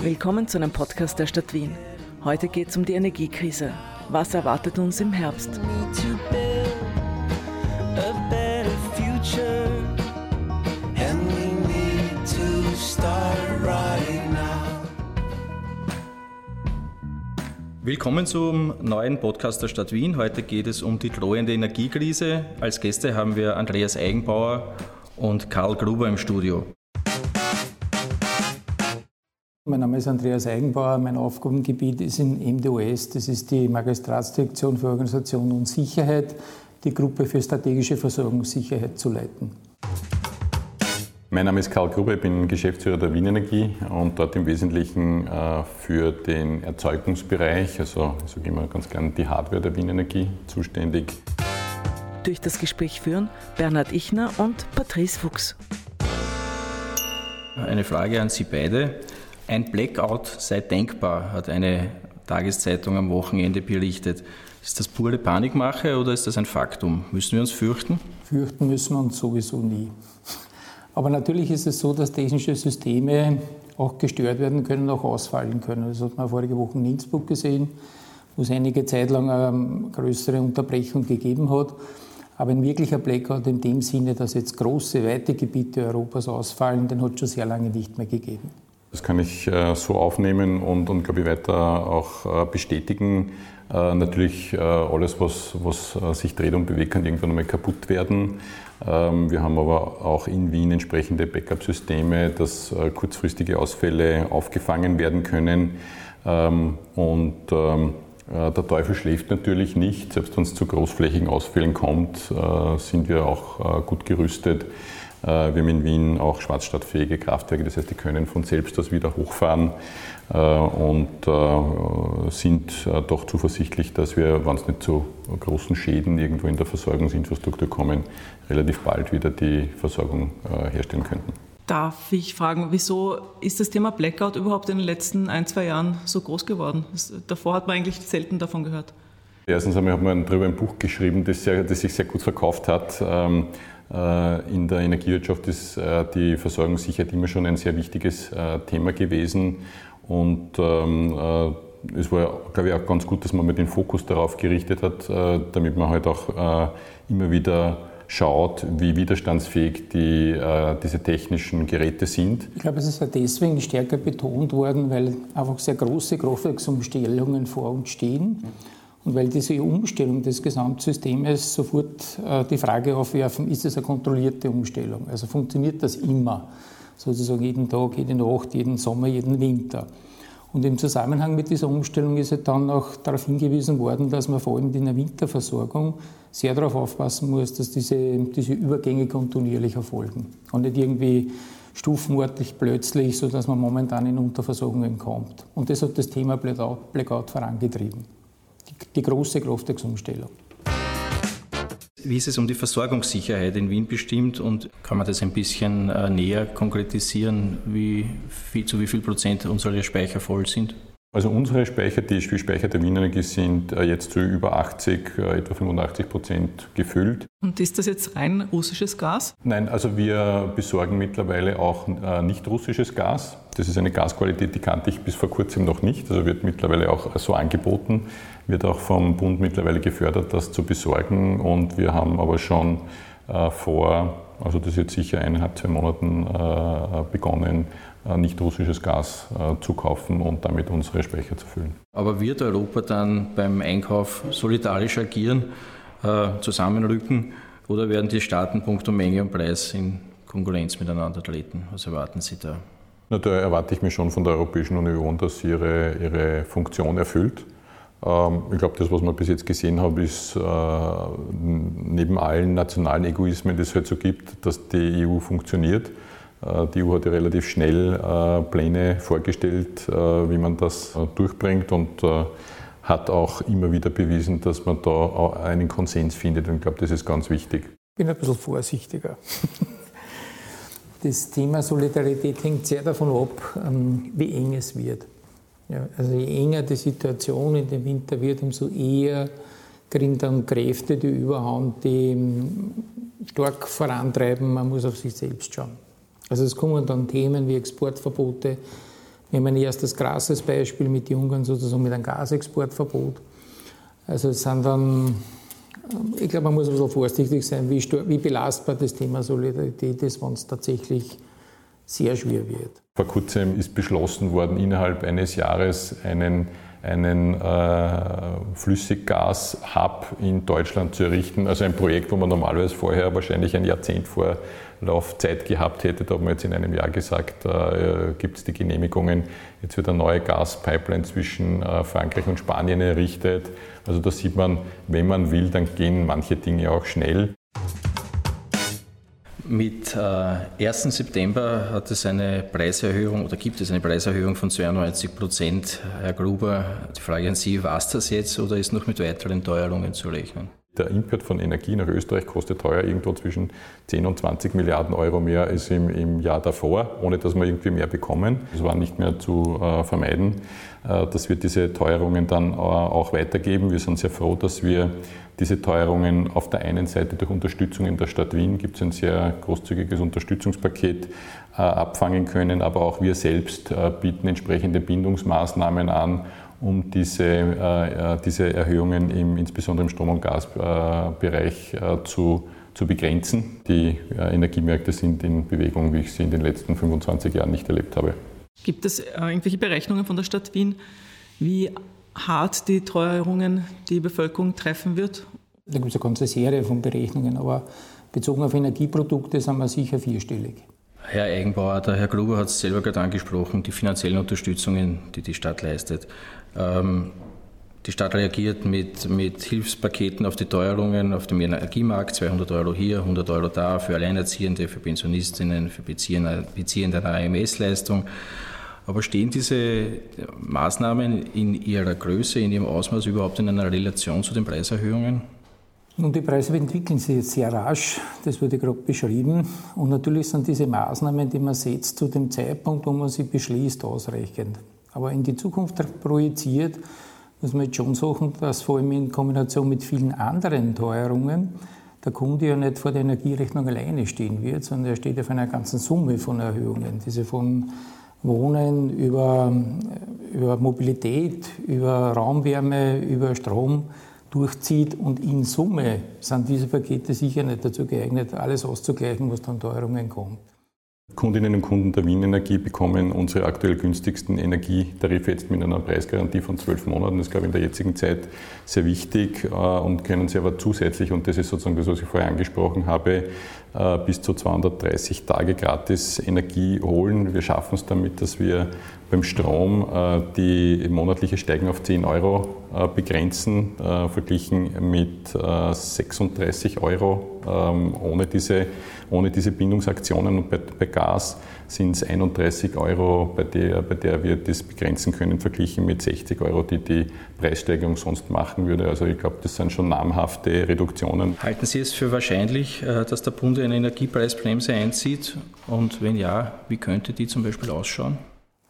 Willkommen zu einem Podcast der Stadt Wien. Heute geht es um die Energiekrise. Was erwartet uns im Herbst? Willkommen zum neuen Podcast der Stadt Wien. Heute geht es um die drohende Energiekrise. Als Gäste haben wir Andreas Eigenbauer und Karl Gruber im Studio. Mein Name ist Andreas Eigenbauer. Mein Aufgabengebiet ist in MDOS. Das ist die Magistratsdirektion für Organisation und Sicherheit, die Gruppe für strategische Versorgungssicherheit zu leiten. Mein Name ist Karl Gruber, ich bin Geschäftsführer der Wien Energie und dort im Wesentlichen äh, für den Erzeugungsbereich, also ich sage immer ganz gerne die Hardware der Wien Energie zuständig. Durch das Gespräch führen Bernhard Ichner und Patrice Fuchs. Eine Frage an Sie beide. Ein Blackout sei denkbar, hat eine Tageszeitung am Wochenende berichtet. Ist das pure Panikmache oder ist das ein Faktum? Müssen wir uns fürchten? Fürchten müssen wir uns sowieso nie. Aber natürlich ist es so, dass technische Systeme auch gestört werden können, auch ausfallen können. Das hat man vorige Woche in Innsbruck gesehen, wo es einige Zeit lang eine größere Unterbrechung gegeben hat. Aber ein wirklicher Blackout in dem Sinne, dass jetzt große, weite Gebiete Europas ausfallen, den hat es schon sehr lange nicht mehr gegeben. Das kann ich äh, so aufnehmen und, und glaube ich, weiter auch äh, bestätigen. Äh, natürlich alles, was, was sich dreht und bewegt, kann irgendwann einmal kaputt werden. Ähm, wir haben aber auch in Wien entsprechende Backup-Systeme, dass kurzfristige Ausfälle aufgefangen werden können. Ähm, und ähm, der Teufel schläft natürlich nicht. Selbst wenn es zu großflächigen Ausfällen kommt, sind wir auch gut gerüstet. Äh, wir haben in Wien auch schwarzstadtfähige Kraftwerke, das heißt, die können von selbst aus wieder hochfahren äh, und äh, sind doch zuversichtlich, dass wir, wenn es nicht zu großen Schäden irgendwo in der Versorgungsinfrastruktur kommen, relativ bald wieder die Versorgung herstellen könnten. Darf ich fragen, wieso ist das Thema Blackout überhaupt in den letzten ein, zwei Jahren so groß geworden? davor hat man eigentlich selten davon gehört. Erstens einmal hat man darüber ein Buch geschrieben, das, sehr, das sich sehr gut verkauft hat. Äh, in der Energiewirtschaft ist äh, die Versorgungssicherheit immer schon ein sehr wichtiges äh, Thema gewesen. Und ähm, es war, glaube ich, auch ganz gut, dass man mit den Fokus darauf gerichtet hat, damit man halt auch immer wieder schaut, wie widerstandsfähig die, diese technischen Geräte sind. Ich glaube, es ist ja deswegen stärker betont worden, weil einfach sehr große Kraftwerksumstellungen vor uns stehen. Und weil diese Umstellung des Gesamtsystems sofort äh, die Frage aufwerfen, ist es eine kontrollierte Umstellung? Also funktioniert das immer? Sozusagen jeden Tag, jede Nacht, jeden Sommer, jeden Winter. Und im Zusammenhang mit dieser Umstellung ist ja dann auch darauf hingewiesen worden, dass man vor allem in der Winterversorgung sehr darauf aufpassen muss, dass diese, diese Übergänge kontinuierlich erfolgen und nicht irgendwie stufenartig plötzlich, sodass man momentan in Unterversorgungen kommt. Und das hat das Thema Blackout vorangetrieben die große Kraftwerksumstellung. Wie ist es um die Versorgungssicherheit in Wien bestimmt und kann man das ein bisschen äh, näher konkretisieren, wie, wie, zu wie viel Prozent unsere Speicher voll sind? Also unsere Speicher, die Speicher der Wienenergie sind äh, jetzt zu über 80, äh, etwa 85 Prozent gefüllt. Und ist das jetzt rein russisches Gas? Nein, also wir besorgen mittlerweile auch nicht russisches Gas. Das ist eine Gasqualität, die kannte ich bis vor kurzem noch nicht. Also wird mittlerweile auch so angeboten, wird auch vom Bund mittlerweile gefördert, das zu besorgen. Und wir haben aber schon äh, vor, also das ist jetzt sicher eineinhalb, zwei Monaten äh, begonnen, äh, nicht russisches Gas zu kaufen und damit unsere Speicher zu füllen. Aber wird Europa dann beim Einkauf solidarisch agieren, zusammenrücken oder werden die Staaten punkto Menge und Preis in Konkurrenz miteinander treten? Was erwarten Sie da? Na, da erwarte ich mir schon von der Europäischen Union, dass sie ihre, ihre Funktion erfüllt. Ähm, ich glaube, das, was man bis jetzt gesehen haben, ist äh, neben allen nationalen Egoismen, die es halt so gibt, dass die EU funktioniert. Äh, die EU hat ja relativ schnell äh, Pläne vorgestellt, wie man das durchbringt und hat auch immer wieder bewiesen, dass man da einen Konsens findet. Und ich glaube, das ist ganz wichtig. Ich bin ein bisschen vorsichtiger. Das Thema Solidarität hängt sehr davon ab, ähm, wie eng es wird. Ja, also je enger die Situation in dem Winter wird, umso eher kriegen dann Kräfte die Überhand, die stark vorantreiben, man muss auf sich selbst schauen. Also es kommen dann Themen wie Exportverbote. Wir haben ein erstes krasses Beispiel mit Ungarn sozusagen mit einem Gasexportverbot. Also es sind dann, ich glaube, man muss ein bisschen vorsichtig sein, wie, wie belastbar das Thema Solidarität ist, wenn es tatsächlich sehr schwer wird. Vor kurzem ist beschlossen worden, innerhalb eines Jahres einen einen äh, Flüssiggas-Hub in Deutschland zu errichten. Also ein Projekt, wo man normalerweise vorher wahrscheinlich ein Jahrzehnt Vorlaufzeit gehabt hätte. Da hat man jetzt in einem Jahr gesagt, äh, gibt es die Genehmigungen. Jetzt wird eine neue Gaspipeline zwischen äh, Frankreich und Spanien errichtet. Also da sieht man, wenn man will, dann gehen manche Dinge auch schnell. Mit äh, 1. September hat es eine Preiserhöhung oder gibt es eine Preiserhöhung von 92 Prozent. Herr Gruber, die Frage an Sie, war es das jetzt oder ist noch mit weiteren Teuerungen zu rechnen? Der Import von Energie nach Österreich kostet teuer irgendwo zwischen 10 und 20 Milliarden Euro mehr als im, im Jahr davor, ohne dass wir irgendwie mehr bekommen. Das war nicht mehr zu äh, vermeiden. Äh, das wird diese Teuerungen dann äh, auch weitergeben. Wir sind sehr froh, dass wir diese Teuerungen auf der einen Seite durch Unterstützung in der Stadt Wien gibt es ein sehr großzügiges Unterstützungspaket äh, abfangen können, aber auch wir selbst bieten entsprechende Bindungsmaßnahmen an, um diese, diese Erhöhungen im, insbesondere im Strom- und Gasbereich zu, zu begrenzen. Die Energiemärkte sind in Bewegung, wie ich sie in den letzten 25 Jahren nicht erlebt habe. Gibt es irgendwelche Berechnungen von der Stadt Wien, wie hart die Teuerungen die Bevölkerung treffen wird? Da gibt es eine ganze Serie von Berechnungen, aber bezogen auf Energieprodukte sind wir sicher vierstellig. Herr Eigenbauer, der Herr Gruber hat es selber gerade angesprochen, die finanziellen Unterstützungen, die die Stadt leistet. Ähm, die Stadt reagiert mit, mit Hilfspaketen auf die Teuerungen auf dem Energiemarkt, 200 Euro hier, 100 Euro da, für Alleinerziehende, für Pensionistinnen, für Beziehende einer AMS-Leistung. Aber stehen diese Maßnahmen in ihrer Größe, in ihrem Ausmaß überhaupt in einer Relation zu den Preiserhöhungen? Nun, die Preise entwickeln sich jetzt sehr rasch, das wurde gerade beschrieben. Und natürlich sind diese Maßnahmen, die man setzt, zu dem Zeitpunkt, wo man sie beschließt, ausreichend. Aber in die Zukunft projiziert, muss man jetzt schon sagen, dass vor allem in Kombination mit vielen anderen Teuerungen der Kunde ja nicht vor der Energierechnung alleine stehen wird, sondern er steht auf einer ganzen Summe von Erhöhungen, diese von Wohnen, über, über Mobilität, über Raumwärme, über Strom durchzieht. Und in Summe sind diese Pakete sicher nicht dazu geeignet, alles auszugleichen, was dann Teuerungen kommt. Kundinnen und Kunden der Wien Energie bekommen unsere aktuell günstigsten Energietarife jetzt mit einer Preisgarantie von zwölf Monaten. Das ist, glaube ich, in der jetzigen Zeit sehr wichtig äh, und können sie aber zusätzlich, und das ist sozusagen das, was ich vorher angesprochen habe, bis zu 230 Tage gratis Energie holen. Wir schaffen es damit, dass wir beim Strom äh, die monatliche Steigung auf 10 Euro äh, begrenzen, verglichen mit 36 Euro ähm, ohne diese, ohne diese Bindungsaktionen. Und bei, bei Gas sind es 31 Euro, bei der, bei der wir das begrenzen können, verglichen mit 60 Euro, die die Preissteigerung sonst machen würde. Also ich glaube, das sind schon namhafte Reduktionen. Halten Sie es für wahrscheinlich, äh, dass der Bund eine Energiepreisbremse einzieht? Und wenn ja, wie könnte die zum Beispiel ausschauen?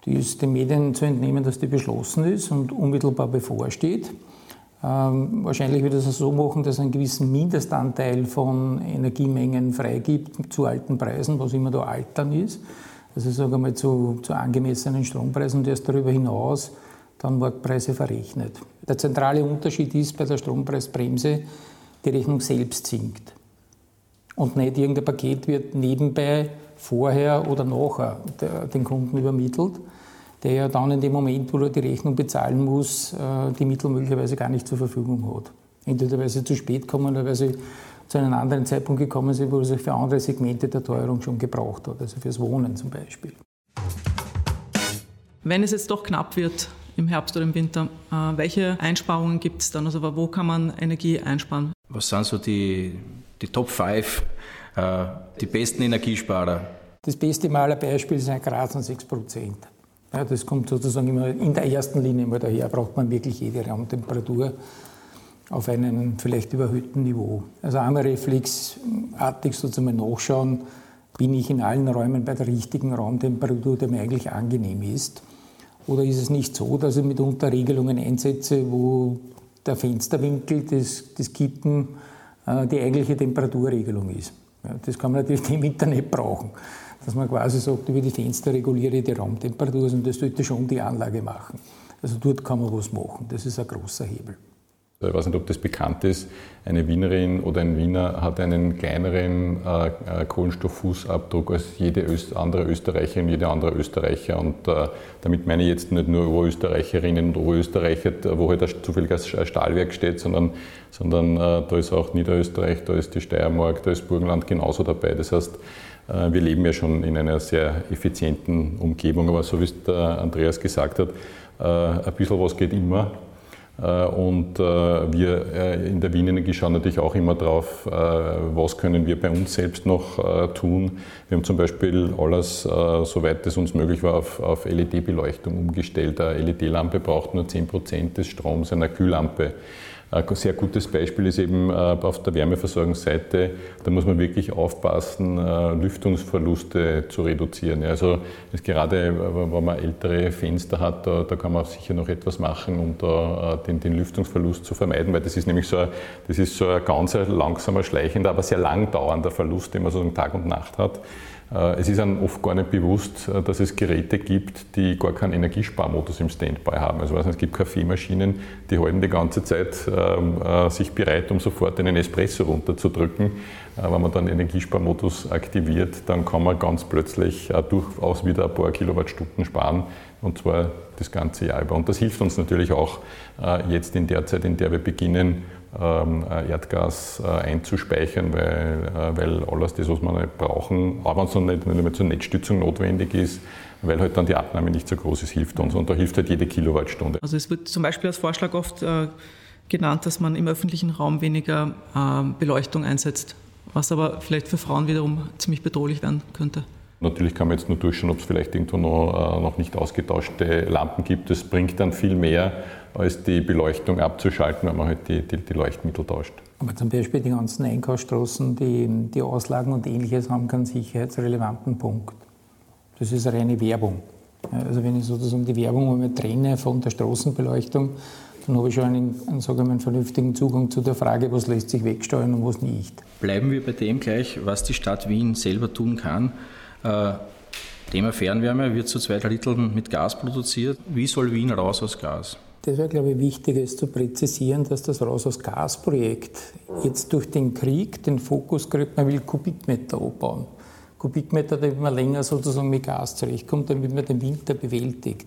Die ist den Medien zu entnehmen, dass die beschlossen ist und unmittelbar bevorsteht. Ähm, wahrscheinlich wird es so machen, dass es einen gewissen Mindestanteil von Energiemengen freigibt zu alten Preisen, was immer da alt dann ist also sagen wir mal zu, zu angemessenen Strompreisen und erst darüber hinaus dann Marktpreise verrechnet. Der zentrale Unterschied ist bei der Strompreisbremse, die Rechnung selbst sinkt. Und nicht irgendein Paket wird nebenbei vorher oder nachher den Kunden übermittelt, der ja dann in dem Moment, wo er die Rechnung bezahlen muss, äh, die Mittel möglicherweise gar nicht zur Verfügung hat. Entweder weil sie zu spät kommen oder weil sie zu einem anderen Zeitpunkt gekommen sind, wo es sich für andere Segmente der Teuerung schon gebraucht hat, also fürs Wohnen zum Beispiel. Wenn es jetzt doch knapp wird im Herbst oder im Winter, äh, welche Einsparungen gibt es dann? Also wo kann man Energie einsparen? Was sind so die, die Top 5, äh, die besten Energiesparer? Das beste Malerbeispiel ist ein Graz und 6 Prozent. Ja, das kommt sozusagen immer in der ersten Linie mal daher, braucht man wirklich jede Raumtemperatur auf einem vielleicht überhöhten Niveau. Also einmal reflexartig sozusagen nachschauen, bin ich in allen Räumen bei der richtigen Raumtemperatur, die mir eigentlich angenehm ist? Oder ist es nicht so, dass ich mitunter Regelungen einsetze, wo der Fensterwinkel des, des Kippen äh, die eigentliche Temperaturregelung ist? Ja, das kann man natürlich im Internet brauchen. Dass man quasi sagt, über die Fenster reguliere ich die Raumtemperatur und das sollte schon die Anlage machen. Also dort kann man was machen. Das ist ein großer Hebel. Ich weiß nicht, ob das bekannt ist. Eine Wienerin oder ein Wiener hat einen kleineren äh, äh Kohlenstofffußabdruck als jede Öst andere Österreicherin, jeder andere Österreicher. Und äh, damit meine ich jetzt nicht nur Oberösterreicherinnen und Oberösterreicher, wo halt ein zufälliges Stahlwerk steht, sondern, sondern äh, da ist auch Niederösterreich, da ist die Steiermark, da ist Burgenland genauso dabei. Das heißt, äh, wir leben ja schon in einer sehr effizienten Umgebung, aber so wie es der Andreas gesagt hat, äh, ein bisschen was geht immer. Äh, und äh, wir äh, in der Wien Energie schauen natürlich auch immer drauf, was können wir bei uns selbst noch tun. Wir haben zum Beispiel alles, soweit es uns möglich war, auf, LED-Beleuchtung umgestellt. Eine LED-Lampe braucht nur 10% des Stroms einer Kühllampe. Ein sehr gutes Beispiel ist eben auf der Wärmeversorgungsseite, da muss man wirklich aufpassen, Lüftungsverluste zu reduzieren. Also gerade wenn man ältere Fenster hat, da, da kann man sicher noch etwas machen, um da den, den Lüftungsverlust zu vermeiden, weil das ist nämlich so ein, das ist so ein ganz langsamer, schleichender, aber sehr lang dauernder Verlust, den man so Tag und Nacht hat. Äh, es ist einem oft gar nicht bewusst, äh, dass es Geräte gibt, die gar keinen Energiesparmodus im Standby haben. Also es gibt Kaffeemaschinen, die halten die ganze Zeit ähm, äh, sich bereit, um sofort einen Espresso runterzudrücken. Wenn man dann Energiesparmodus aktiviert, dann kann man ganz plötzlich durchaus wieder ein paar Kilowattstunden sparen und zwar das ganze Jahr über. Und das hilft uns natürlich auch jetzt in der Zeit, in der wir beginnen, Erdgas äh, einzuspeichern, weil, äh, weil alles das, was wir nicht brauchen, aber wenn es nicht, nicht mehr zur Netzstützung notwendig ist, weil halt dann die Abnahme nicht so groß ist, hilft uns. Und da hilft halt jede Kilowattstunde. Also es wird zum Beispiel als Vorschlag oft äh, genannt, dass man im öffentlichen Raum weniger äh, Beleuchtung einsetzt, was aber vielleicht für Frauen wiederum ziemlich bedrohlich werden könnte. Natürlich kann man jetzt nur durchschauen, ob es vielleicht irgendwo noch, äh, noch nicht ausgetauschte Lampen gibt. Das bringt dann viel mehr, als die Beleuchtung abzuschalten, wenn man halt die, die, die Leuchtmittel tauscht. Aber zum Beispiel die ganzen Einkaufsstraßen, die, die Auslagen und ähnliches haben keinen sicherheitsrelevanten Punkt. Das ist reine Werbung. Also wenn ich sozusagen die Werbung einmal trenne von der Straßenbeleuchtung, dann habe ich schon einen, einen, sagen wir, einen vernünftigen Zugang zu der Frage, was lässt sich wegsteuern und was nicht. Bleiben wir bei dem gleich, was die Stadt Wien selber tun kann. Äh, Thema Fernwärme wird zu zwei Dritteln mit Gas produziert. Wie soll Wien raus aus Gas? Das wäre, glaube ich, wichtig, es zu präzisieren, dass das Raus aus Gas-Projekt jetzt durch den Krieg den Fokus kriegt, man will Kubikmeter abbauen. Kubikmeter, damit man länger sozusagen mit Gas zurechtkommt, damit man den Winter bewältigt.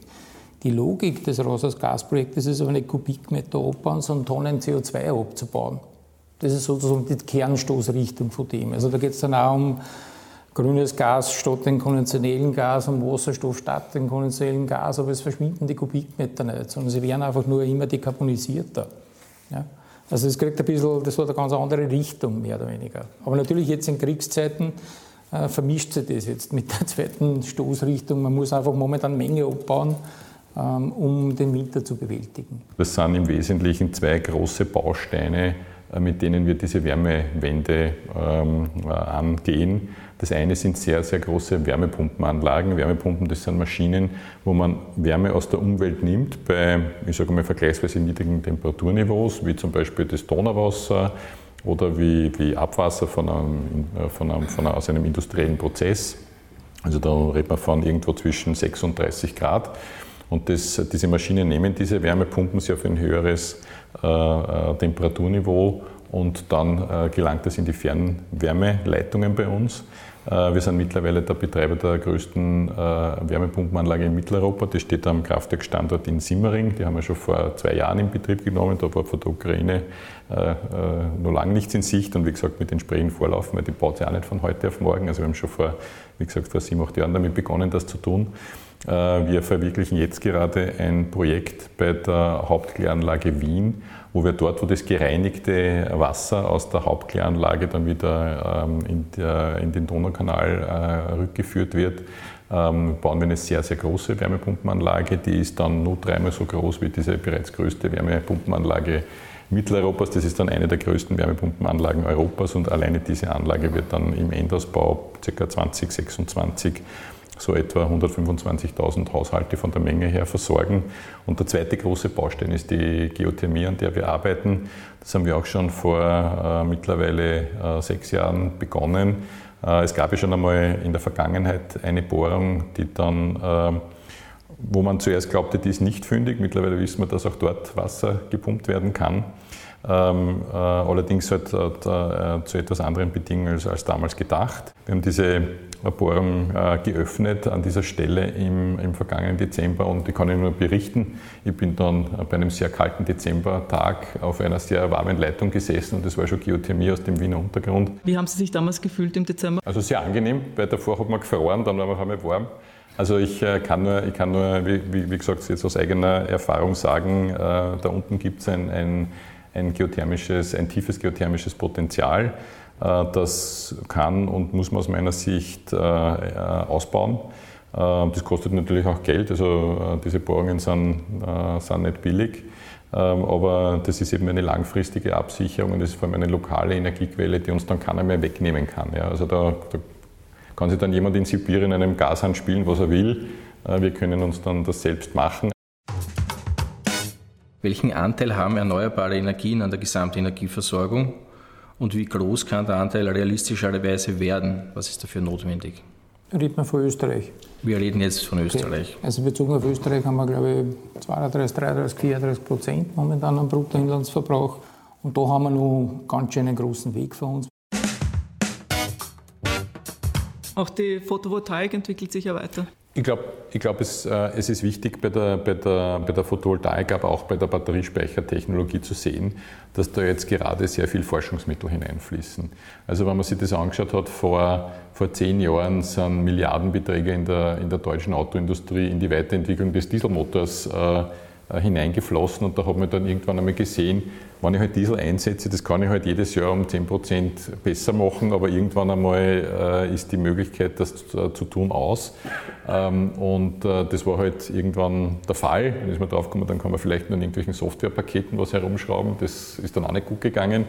Die Logik des Raus aus Gas-Projektes ist aber nicht Kubikmeter abbauen, sondern Tonnen CO2 abzubauen. Das ist sozusagen die Kernstoßrichtung von dem. Also da geht es dann auch um grünes Gas statt dem konventionellen Gas und Wasserstoff statt dem konventionellen Gas, aber es verschwinden die Kubikmeter nicht, sondern sie werden einfach nur immer dekarbonisierter. Ja? Also es kriegt ein bisschen, das hat eine ganz andere Richtung, mehr oder weniger. Aber natürlich jetzt in Kriegszeiten äh, vermischt sich das jetzt mit der zweiten Stoßrichtung. Man muss einfach momentan Menge abbauen, ähm, um den Winter zu bewältigen. Das sind im Wesentlichen zwei große Bausteine, äh, mit denen wir diese Wärmewende ähm, äh, angehen. Das eine sind sehr, sehr große Wärmepumpenanlagen. Wärmepumpen, das sind Maschinen, wo man Wärme aus der Umwelt nimmt bei, ich sage mal, vergleichsweise niedrigen Temperaturniveaus, wie zum Beispiel das Donauwasser oder wie, wie Abwasser von einem, von einem, von einem, aus einem industriellen Prozess. Also da redet man von irgendwo zwischen 6 und 30 Grad. Und das, diese Maschinen nehmen diese Wärme, pumpen sie auf ein höheres äh, äh Temperaturniveau und dann äh, gelangt es in die Fernwärmeleitungen bei uns. Äh, wir sind mittlerweile der Betreiber der größten äh, Wärmepumpenanlage in Mitteleuropa. Die steht am Kraftwerkstandort in Simmering. Die haben wir schon vor zwei Jahren in Betrieb genommen. Da war von der Ukraine äh, noch lange nichts in Sicht und wie gesagt mit entsprechenden Vorlaufen, weil die baut sie auch nicht von heute auf morgen. Also wir haben schon vor, wie gesagt, vor sieben, acht Jahren damit begonnen, das zu tun. Wir verwirklichen jetzt gerade ein Projekt bei der Hauptkläranlage Wien, wo wir dort, wo das gereinigte Wasser aus der Hauptkläranlage dann wieder ähm, in, den Donaukanal äh, rückgeführt wird, ähm, bauen wir eine sehr, sehr große Wärmepumpenanlage. Die ist dann nur dreimal so groß wie diese bereits größte Wärmepumpenanlage Mitteleuropas. Das ist dann eine der größten Wärmepumpenanlagen Europas und alleine diese Anlage wird dann im Endausbau ca. 2026 so etwa 125.000 Haushalte von der Menge her versorgen. Und der zweite große Baustein ist die Geothermie, an der wir arbeiten. Das haben wir auch schon vor äh, mittlerweile äh, sechs Jahren begonnen. Äh, es gab ja schon einmal in der Vergangenheit eine Bohrung, die dann, äh, wo man zuerst glaubte, die ist nicht fündig. Mittlerweile wissen wir, dass auch dort Wasser gepumpt werden kann. Ähm, äh, allerdings halt, äh, zu etwas anderen Bedingungen als, als, damals gedacht. Wir haben diese Bohrung äh, geöffnet an dieser Stelle im, im, vergangenen Dezember und ich kann Ihnen nur berichten, ich bin dann bei einem sehr kalten Dezembertag auf einer sehr warmen Leitung gesessen und das war schon Geothermie aus dem Wiener Untergrund. Wie haben Sie sich damals gefühlt im Dezember? Also sehr angenehm, weil davor hat man gefroren, dann war man einmal warm. Also ich äh, kann nur, ich kann nur wie, wie gesagt, jetzt aus eigener Erfahrung sagen, da unten gibt es ein, ein ein geothermisches, ein tiefes geothermisches Potenzial. Äh, das kann und muss man aus meiner Sicht äh, äh, ausbauen. Das kostet natürlich auch Geld, also diese Bohrungen sind, sind nicht billig. Ähm, aber das ist eben eine langfristige Absicherung und das ist vor allem eine lokale Energiequelle, die uns dann keiner mehr wegnehmen kann. Also da, da kann sich dann jemand in Sibirien in einem Gashahn spielen, was er will. Wir können uns dann das selbst machen. Welchen Anteil haben erneuerbare Energien an der Gesamtenergieversorgung und wie groß kann der Anteil realistischerweise werden? Was ist dafür notwendig? Reden wir von Österreich. Wir reden jetzt von Österreich. Okay. Also bezogen auf Österreich haben wir, glaube ich, 32, 33, 34 Prozent momentan am Bruttoinlandsverbrauch. Und da haben wir noch ganz schön einen großen Weg vor uns. Auch die Photovoltaik entwickelt sich ja weiter. Ich glaube, ich glaub, es, äh, es ist wichtig bei der, bei, der, bei der Photovoltaik, aber auch bei der Batteriespeichertechnologie zu sehen, dass da jetzt gerade sehr viel Forschungsmittel hineinfließen. Also wenn man sich das angeschaut hat, vor, vor zehn Jahren sind Milliardenbeträge in der, in der deutschen Autoindustrie in die Weiterentwicklung des Dieselmotors äh, hineingeflossen und da hat man dann irgendwann einmal gesehen, wenn ich halt Diesel einsetze, das kann ich halt jedes Jahr um 10% besser machen, aber irgendwann einmal äh, ist die Möglichkeit, das zu, äh, tun, aus. Ähm, und äh, das war halt irgendwann der Fall. Dann ist man draufgekommen, dann kann man vielleicht nur in irgendwelchen Softwarepaketen was herumschrauben. Das ist dann auch nicht gut gegangen.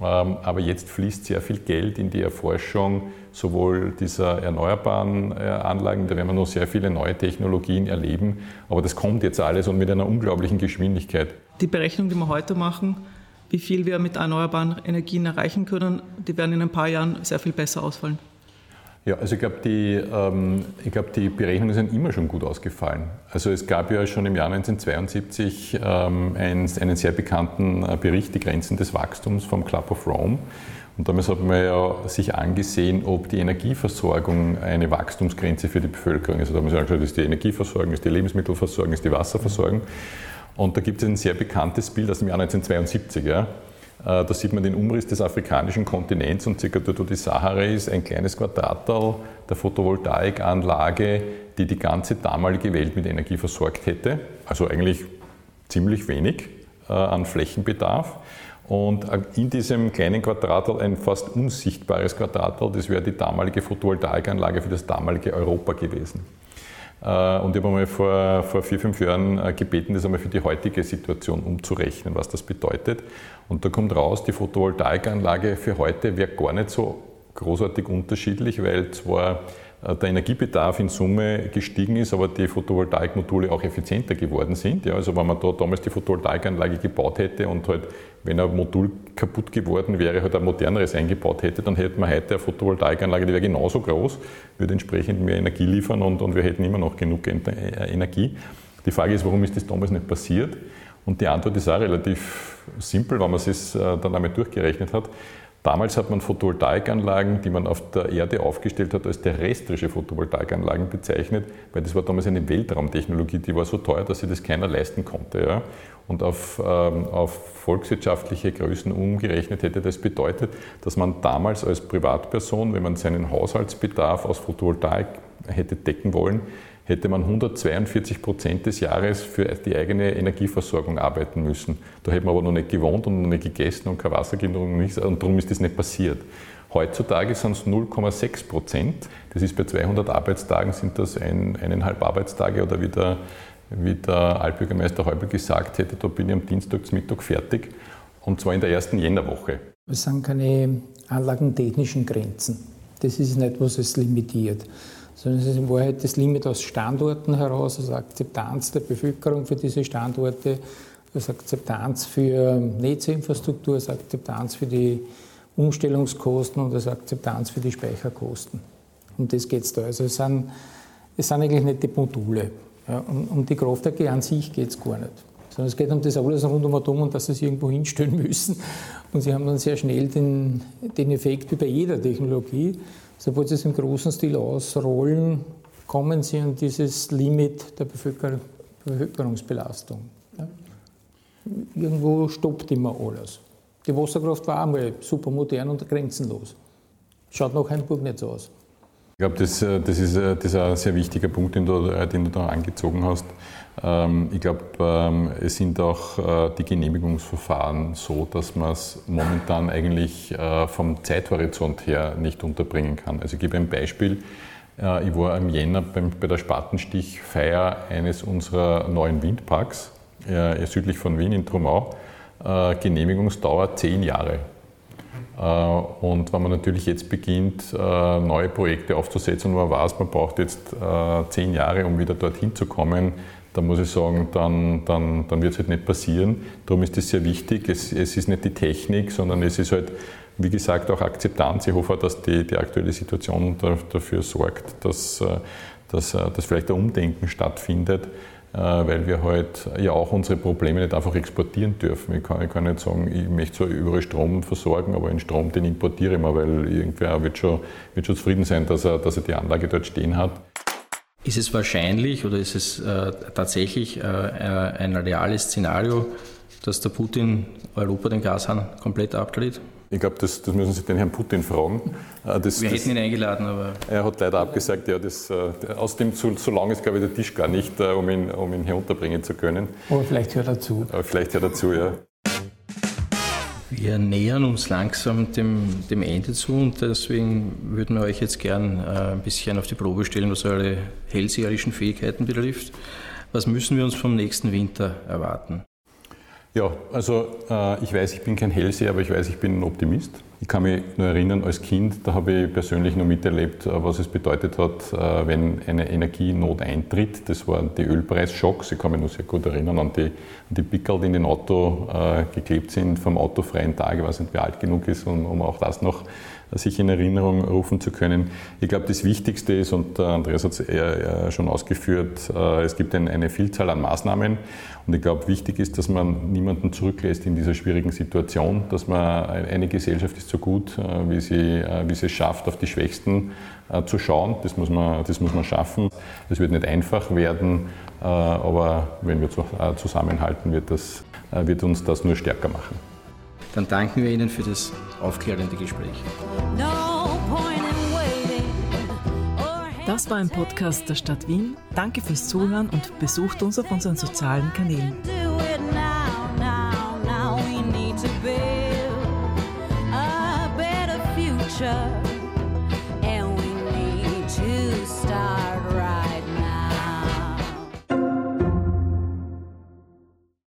Ähm, aber jetzt fließt sehr viel Geld in die Erforschung sowohl dieser erneuerbaren äh, Anlagen, da werden wir noch sehr viele neue Technologien erleben, aber das kommt jetzt alles und mit einer unglaublichen Geschwindigkeit. Die Berechnung, die wir heute machen, wie viel wir mit erneuerbaren Energien erreichen können, die werden in ein paar Jahren sehr viel besser ausfallen. Ja, also ich glaube, die, ähm, glaub, die Berechnungen sind immer schon gut ausgefallen. Also es gab ja schon im Jahr 1972 ähm, einen, einen sehr bekannten äh, Bericht, die Grenzen des Wachstums vom Club of Rome. Und damals hat man ja sich angesehen, ob die Energieversorgung eine Wachstumsgrenze für die Bevölkerung ist. Also da haben wir gesagt, das ist die Energieversorgung, ist die Lebensmittelversorgung, ist die Wasserversorgung. Und da gibt es ein sehr bekanntes Bild aus dem Jahr 1972. Ja. Äh, da sieht man den Umriss des afrikanischen Kontinents und circa dort, wo die Sahara ist, ein kleines Quadrattal der Photovoltaikanlage, die die ganze damalige Welt mit Energie versorgt hätte. Also eigentlich ziemlich wenig äh, an Flächenbedarf. Und äh, in diesem kleinen Quadrattal ein fast unsichtbares Quadrattal, das wäre die damalige Photovoltaikanlage für das damalige Europa gewesen. Äh, und ich habe einmal vor, vor vier, fünf Jahren äh, gebeten, das einmal für die heutige Situation umzurechnen, was das bedeutet. Und da kommt raus, die Photovoltaikanlage für heute wäre gar nicht so großartig unterschiedlich, weil zwar der Energiebedarf in Summe gestiegen ist, aber die Photovoltaikmodule auch effizienter geworden sind. Ja, also wenn man da damals die Photovoltaikanlage gebaut hätte und halt, wenn ein Modul kaputt geworden wäre, halt ein moderneres eingebaut hätte, dann hätte man heute eine Photovoltaikanlage, die wäre genauso groß, würde entsprechend mehr Energie liefern und, und wir hätten immer noch genug äh, Energie. Die Frage ist, warum ist das damals nicht passiert? Und die Antwort ist auch relativ simpel, wenn man es äh, dann einmal durchgerechnet hat. Damals hat man Photovoltaikanlagen, die man auf der Erde aufgestellt hat, als terrestrische Photovoltaikanlagen bezeichnet, weil das war damals eine Weltraumtechnologie, die war so teuer, dass sich das keiner leisten konnte. Ja. Und auf, ähm, auf volkswirtschaftliche Größen umgerechnet hätte das bedeutet, dass man damals als Privatperson, wenn man seinen Haushaltsbedarf aus Photovoltaik hätte decken wollen, hätte man 142 Prozent des Jahres für die eigene Energieversorgung arbeiten müssen. Da hätte man aber noch nicht gewohnt und noch nicht gegessen und kein Wasser genug und nichts, und darum ist das nicht passiert. Heutzutage sind es 0,6 Prozent. Das ist bei 200 Arbeitstagen sind das ein, eineinhalb Arbeitstage oder wie der, wie der Altbürgermeister Häubel gesagt hätte, da bin ich am Dienstag zum Mittag fertig und zwar in der ersten Jännerwoche. Es sind keine anlagentechnischen Grenzen. Das ist nicht, was es limitiert sondern es ist in Wahrheit das Limit aus Standorten heraus, also Akzeptanz der Bevölkerung für diese Standorte, also Akzeptanz für Netzinfrastruktur, also Akzeptanz für die Umstellungskosten und als Akzeptanz für die Speicherkosten. Um das geht es da. Also es sind, es sind eigentlich nicht die Module. Ja, um, um die Kraftwerke an sich geht es gar nicht. Sondern es geht um das alles rund um Atom und dass sie es irgendwo hinstellen müssen. Und sie haben dann sehr schnell den, den Effekt wie bei jeder Technologie. Sobald sie es im großen Stil ausrollen, kommen sie an dieses Limit der Bevölker Bevölkerungsbelastung. Ja. Irgendwo stoppt immer alles. Die Wasserkraft war einmal super modern und grenzenlos. Schaut nach nicht so aus. Ich glaube, das, äh, das, ist, äh, das ist ein sehr wichtiger Punkt, den du, äh, den du da angezogen hast. Ähm, ich glaube, ähm, es sind auch die Genehmigungsverfahren so, dass man es momentan eigentlich vom Zeithorizont her nicht unterbringen kann. Also ich gebe ein Beispiel. Ich war im Jänner bei der Spatenstichfeier eines unserer neuen Windparks südlich von Wien in Trumau. Genehmigungsdauer zehn Jahre. Äh, und wenn man natürlich jetzt beginnt, äh, neue Projekte aufzusetzen und man weiß, man braucht jetzt äh, zehn Jahre, um wieder dorthin zu kommen, dann muss ich sagen, dann, dann, dann wird es halt nicht passieren. Darum ist es sehr wichtig. Es, es ist nicht die Technik, sondern es ist halt, wie gesagt, auch Akzeptanz. Ich hoffe, dass die, die aktuelle Situation dafür sorgt, dass, dass, dass vielleicht ein Umdenken stattfindet. Äh, weil wir halt ja auch unsere Probleme nicht einfach exportieren dürfen. Ich kann, ich kann nicht sagen, ich möchte zwar überall Strom versorgen, aber den Strom, den importiere ich mal, weil irgendwer wird schon, wird schon zufrieden sein, dass er, dass er die Anlage dort stehen hat. Ist es wahrscheinlich oder ist es äh, tatsächlich äh, äh ein reales Szenario, dass der Putin Europa den Gashahn komplett abdreht? Ich glaube, das, das, müssen Sie den Herrn Putin fragen. Äh, das, Wir hätten ihn eingeladen, aber. Er hat leider abgesagt, ja, das, äh, außerdem zu, so lang ist, glaube ich, der Tisch gar nicht, äh, um ihn, um ihn hier unterbringen zu können. Aber vielleicht hört er zu. Aber vielleicht hört er zu, ja. Wir nähern uns langsam dem, dem, Ende zu und deswegen würden wir euch jetzt gern ein bisschen auf die Probe stellen, was eure hellseherischen Fähigkeiten betrifft. Was müssen wir uns vom nächsten Winter erwarten? Ja, also äh, ich weiß, ich bin kein Hellseher, aber ich weiß, ich bin ein Optimist. Ich kann mich nur erinnern, als Kind, da habe ich persönlich nur miterlebt, äh, was es bedeutet hat, äh, wenn eine Energienot eintritt. Das waren die Ölpreisschocks. Ich kann mich nur sehr gut erinnern an die, an die Pickel, die in den Auto äh, geklebt sind vom autofreien Tag. Ich weiß nicht, wer alt genug ist, um, um auch das noch sich in Erinnerung rufen zu können. Ich glaube, das Wichtigste ist, und Andreas hat es schon ausgeführt, äh, es gibt eine Vielzahl an Maßnahmen. Und ich glaube, wichtig ist, dass man niemanden zurücklässt in dieser schwierigen Situation, dass man eine Gesellschaft ist so gut, äh, wie sie, äh, wie sie es schafft, auf die Schwächsten zu schauen. Das muss man, das muss man schaffen. Es wird nicht einfach werden, aber wenn wir zusammenhalten, wird, das, wird uns das nur stärker machen dann danken wir Ihnen für das aufklärende Gespräch. Das war ein Podcast der Stadt Wien. Danke fürs Zuhören und besucht uns auf unseren sozialen Kanälen.